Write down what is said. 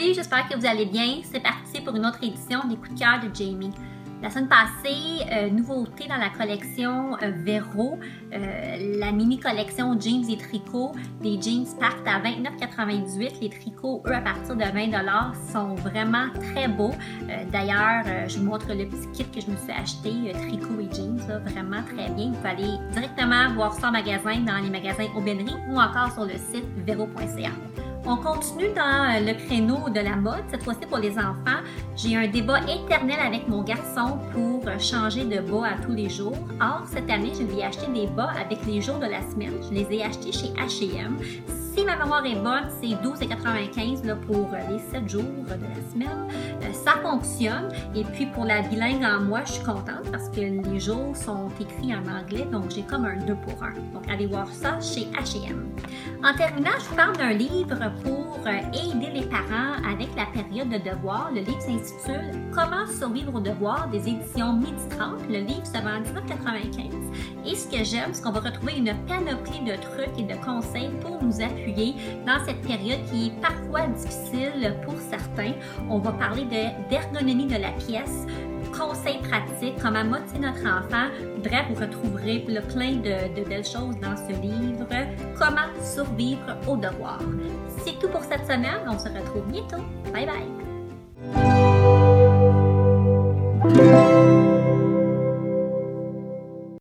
salut, j'espère que vous allez bien. C'est parti pour une autre édition des coups de cœur de Jamie. La semaine passée, euh, nouveauté dans la collection euh, Vero, euh, la mini collection jeans et tricots. Les jeans partent à 29,98. Les tricots, eux, à partir de 20 sont vraiment très beaux. D'ailleurs, je vous montre le petit kit que je me suis acheté, tricot et jeans, vraiment très bien. Vous pouvez aller directement voir ça en magasin, dans les magasins Aubainerie ou encore sur le site vero.ca. On continue dans le créneau de la mode, cette fois-ci pour les enfants. J'ai un débat éternel avec mon garçon pour changer de bas à tous les jours. Or, cette année, je lui ai acheté des bas avec les jours de la semaine. Je les ai achetés chez H&M si ma mémoire est bonne, c'est 12,95 pour les 7 jours de la semaine. Euh, ça fonctionne. Et puis pour la bilingue en moi, je suis contente parce que les jours sont écrits en anglais, donc j'ai comme un 2 pour 1. Donc allez voir ça chez H&M. En terminant, je vous parle d'un livre pour euh, aider les parents avec la période de devoir. Le livre s'intitule Comment survivre au devoir des éditions Midi 30. Le livre se vend à 19,95. Et ce que j'aime, c'est qu'on va retrouver une panoplie de trucs et de conseils pour nous appuyer dans cette période qui est parfois difficile pour certains. On va parler d'ergonomie de, la pièce, conseils pratiques, comment motiver notre enfant. Bref, vous retrouverez le plein de, de, belles choses dans ce livre. Comment survivre au devoir. C'est tout pour cette semaine. On se retrouve bientôt. Bye bye.